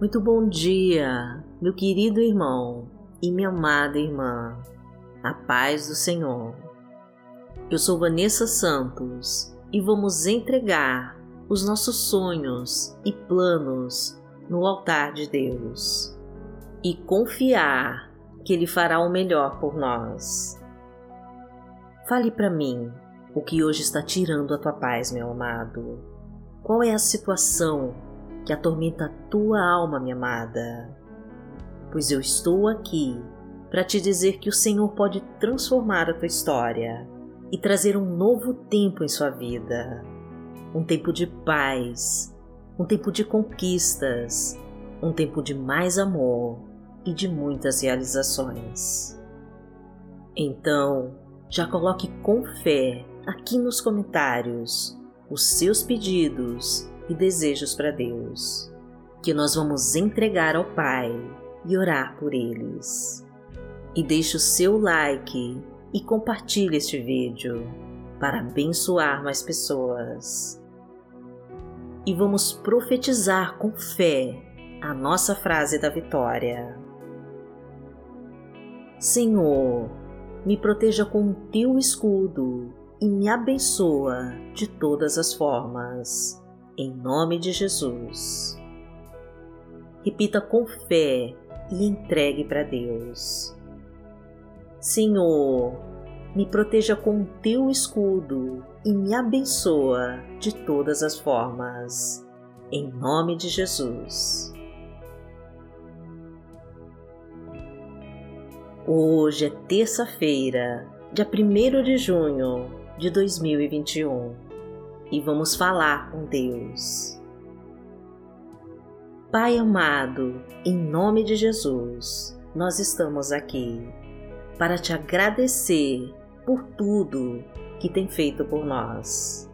Muito bom dia, meu querido irmão e minha amada irmã. A paz do Senhor. Eu sou Vanessa Santos e vamos entregar os nossos sonhos e planos no altar de Deus e confiar que Ele fará o melhor por nós. Fale para mim o que hoje está tirando a tua paz, meu amado. Qual é a situação que atormenta a tua alma, minha amada? Pois eu estou aqui para te dizer que o Senhor pode transformar a tua história e trazer um novo tempo em sua vida um tempo de paz, um tempo de conquistas, um tempo de mais amor e de muitas realizações. Então, já coloque com fé aqui nos comentários os seus pedidos e desejos para Deus, que nós vamos entregar ao Pai e orar por eles. E deixe o seu like e compartilhe este vídeo para abençoar mais pessoas e vamos profetizar com fé a nossa frase da vitória. Senhor, me proteja com o teu escudo e me abençoa de todas as formas, em nome de Jesus. Repita com fé e entregue para Deus. Senhor, me proteja com o teu escudo e me abençoa de todas as formas. Em nome de Jesus. Hoje é terça-feira, dia 1 de junho de 2021 e vamos falar com Deus. Pai amado, em nome de Jesus, nós estamos aqui para te agradecer por tudo que tem feito por nós.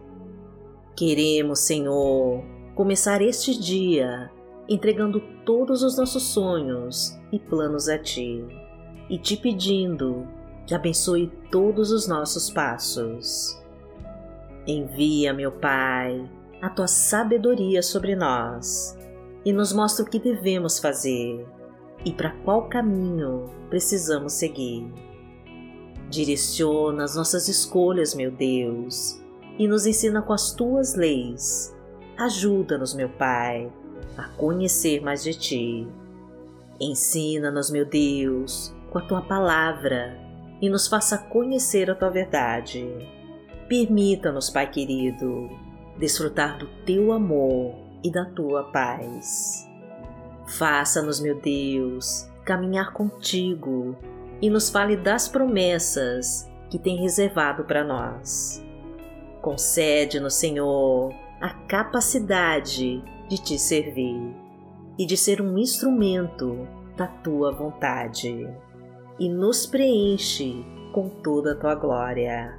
Queremos, Senhor, começar este dia entregando todos os nossos sonhos e planos a Ti e te pedindo que abençoe todos os nossos passos. Envia, meu Pai, a Tua sabedoria sobre nós e nos mostra o que devemos fazer e para qual caminho precisamos seguir. Direciona as nossas escolhas, meu Deus, e nos ensina com as tuas leis. Ajuda-nos, meu Pai, a conhecer mais de ti. Ensina-nos, meu Deus, com a tua palavra e nos faça conhecer a tua verdade. Permita-nos, Pai querido, desfrutar do teu amor e da tua paz. Faça-nos, meu Deus, caminhar contigo e nos fale das promessas que tem reservado para nós. Concede-nos, Senhor, a capacidade de te servir e de ser um instrumento da tua vontade, e nos preenche com toda a tua glória,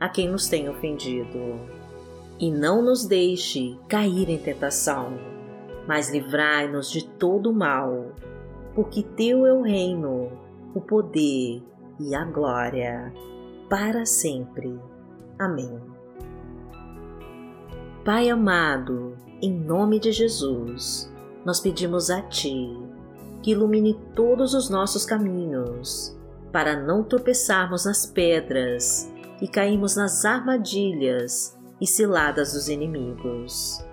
a quem nos tem ofendido. E não nos deixe cair em tentação, mas livrai-nos de todo o mal, porque teu é o reino, o poder e a glória, para sempre. Amém. Pai amado, em nome de Jesus, nós pedimos a Ti que ilumine todos os nossos caminhos, para não tropeçarmos nas pedras e cairmos nas armadilhas e ciladas dos inimigos.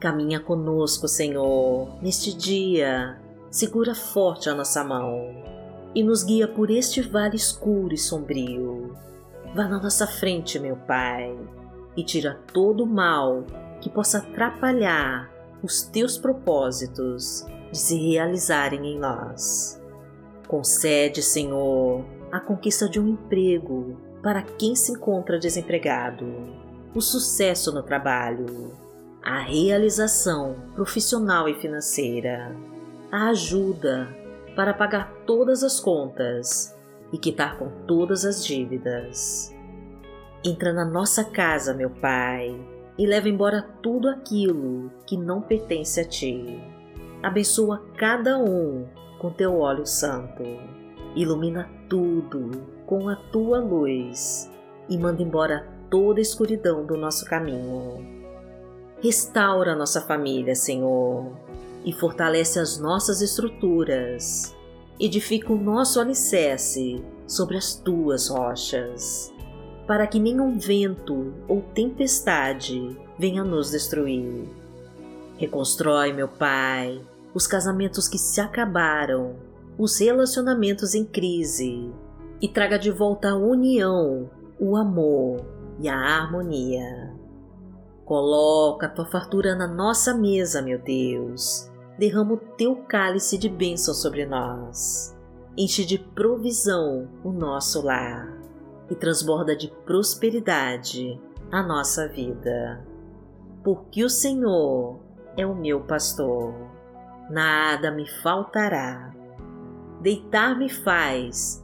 Caminha conosco, Senhor, neste dia, segura forte a nossa mão e nos guia por este vale escuro e sombrio. Vá na nossa frente, meu Pai, e tira todo o mal que possa atrapalhar os teus propósitos de se realizarem em nós. Concede, Senhor, a conquista de um emprego para quem se encontra desempregado, o sucesso no trabalho, a realização profissional e financeira a ajuda para pagar todas as contas e quitar com todas as dívidas. Entra na nossa casa, meu Pai, e leva embora tudo aquilo que não pertence a Ti. Abençoa cada um com Teu óleo santo. Ilumina tudo com a Tua luz e manda embora toda a escuridão do nosso caminho. Restaura nossa família, Senhor, e fortalece as nossas estruturas. Edifica o nosso alicerce sobre as tuas rochas, para que nenhum vento ou tempestade venha nos destruir. Reconstrói, meu Pai, os casamentos que se acabaram, os relacionamentos em crise, e traga de volta a união, o amor e a harmonia. Coloca a tua fartura na nossa mesa, meu Deus. Derrama o teu cálice de bênção sobre nós. Enche de provisão o nosso lar e transborda de prosperidade a nossa vida. Porque o Senhor é o meu pastor, nada me faltará. Deitar-me faz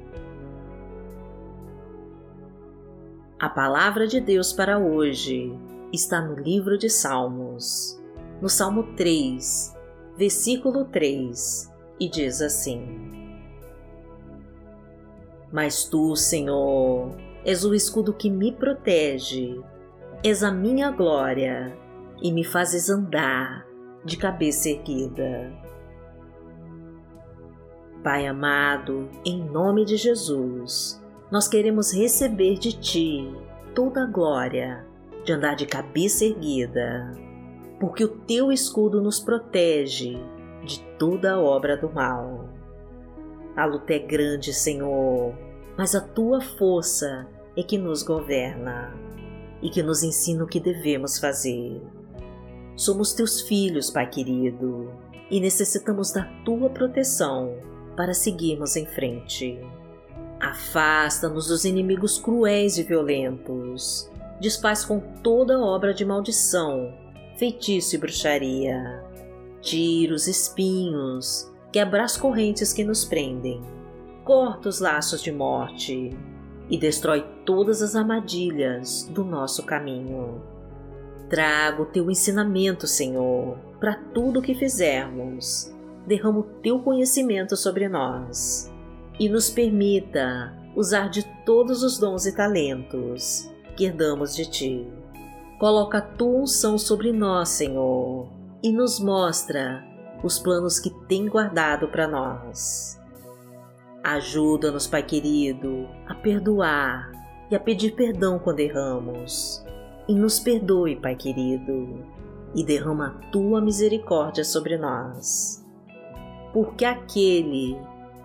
A palavra de Deus para hoje está no livro de Salmos, no Salmo 3, versículo 3, e diz assim: Mas tu, Senhor, és o escudo que me protege, és a minha glória e me fazes andar de cabeça erguida. Pai amado, em nome de Jesus, nós queremos receber de Ti toda a glória de andar de cabeça erguida porque o teu escudo nos protege de toda obra do mal. A luta é grande, Senhor, mas a tua força é que nos governa e que nos ensina o que devemos fazer. Somos teus filhos, Pai querido, e necessitamos da tua proteção para seguirmos em frente. Afasta-nos dos inimigos cruéis e violentos. Desfaz com toda obra de maldição feitiço e bruxaria. Tira os espinhos, quebra as correntes que nos prendem, corta os laços de morte e destrói todas as armadilhas do nosso caminho. Traga o teu ensinamento, Senhor, para tudo o que fizermos. Derrama o teu conhecimento sobre nós e nos permita usar de todos os dons e talentos que herdamos de ti. Coloca a tua unção sobre nós, Senhor, e nos mostra os planos que tem guardado para nós. Ajuda-nos, Pai querido, a perdoar e a pedir perdão quando erramos. E nos perdoe, Pai querido, e derrama a tua misericórdia sobre nós. Porque aquele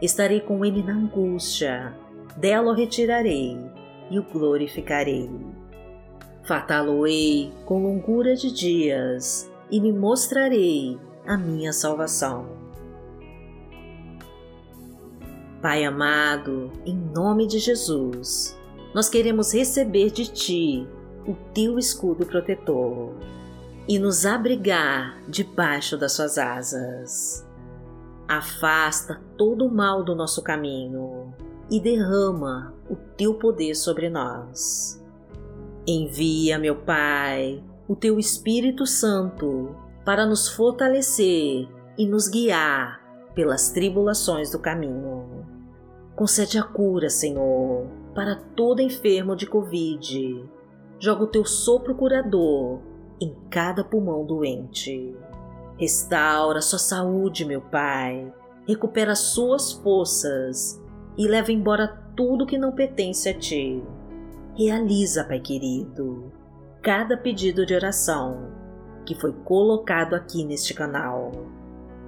Estarei com ele na angústia, dela o retirarei e o glorificarei. Fataloei com longura de dias e lhe mostrarei a minha salvação. Pai amado, em nome de Jesus, nós queremos receber de Ti o Teu escudo protetor e nos abrigar debaixo das Suas asas. Afasta todo o mal do nosso caminho e derrama o Teu poder sobre nós. Envia, meu Pai, o Teu Espírito Santo para nos fortalecer e nos guiar pelas tribulações do caminho. Concede a cura, Senhor, para todo enfermo de Covid. Joga o teu sopro curador em cada pulmão doente. Restaura sua saúde, meu Pai. Recupera suas forças e leva embora tudo que não pertence a ti. Realiza, Pai querido, cada pedido de oração que foi colocado aqui neste canal.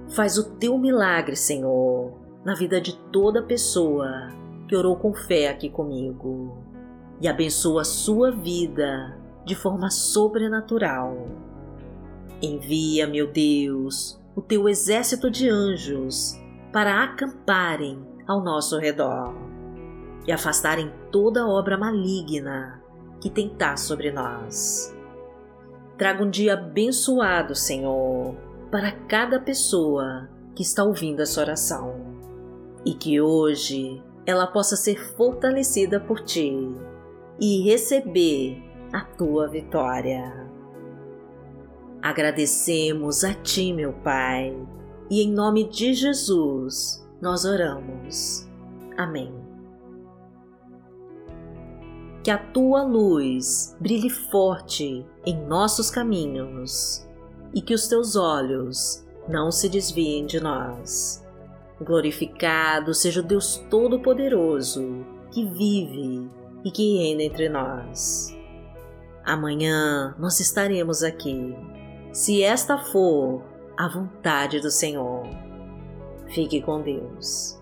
Faz o teu milagre, Senhor, na vida de toda pessoa que orou com fé aqui comigo e abençoa a sua vida de forma sobrenatural. Envia, meu Deus, o teu exército de anjos para acamparem ao nosso redor e afastarem toda obra maligna que tentar sobre nós. Traga um dia abençoado, Senhor, para cada pessoa que está ouvindo essa oração. E que hoje ela possa ser fortalecida por Ti e receber a Tua vitória. Agradecemos a Ti, meu Pai, e em nome de Jesus nós oramos. Amém que a tua luz brilhe forte em nossos caminhos e que os teus olhos não se desviem de nós. Glorificado seja o Deus Todo-Poderoso que vive e que reina entre nós. Amanhã nós estaremos aqui, se esta for a vontade do Senhor. Fique com Deus.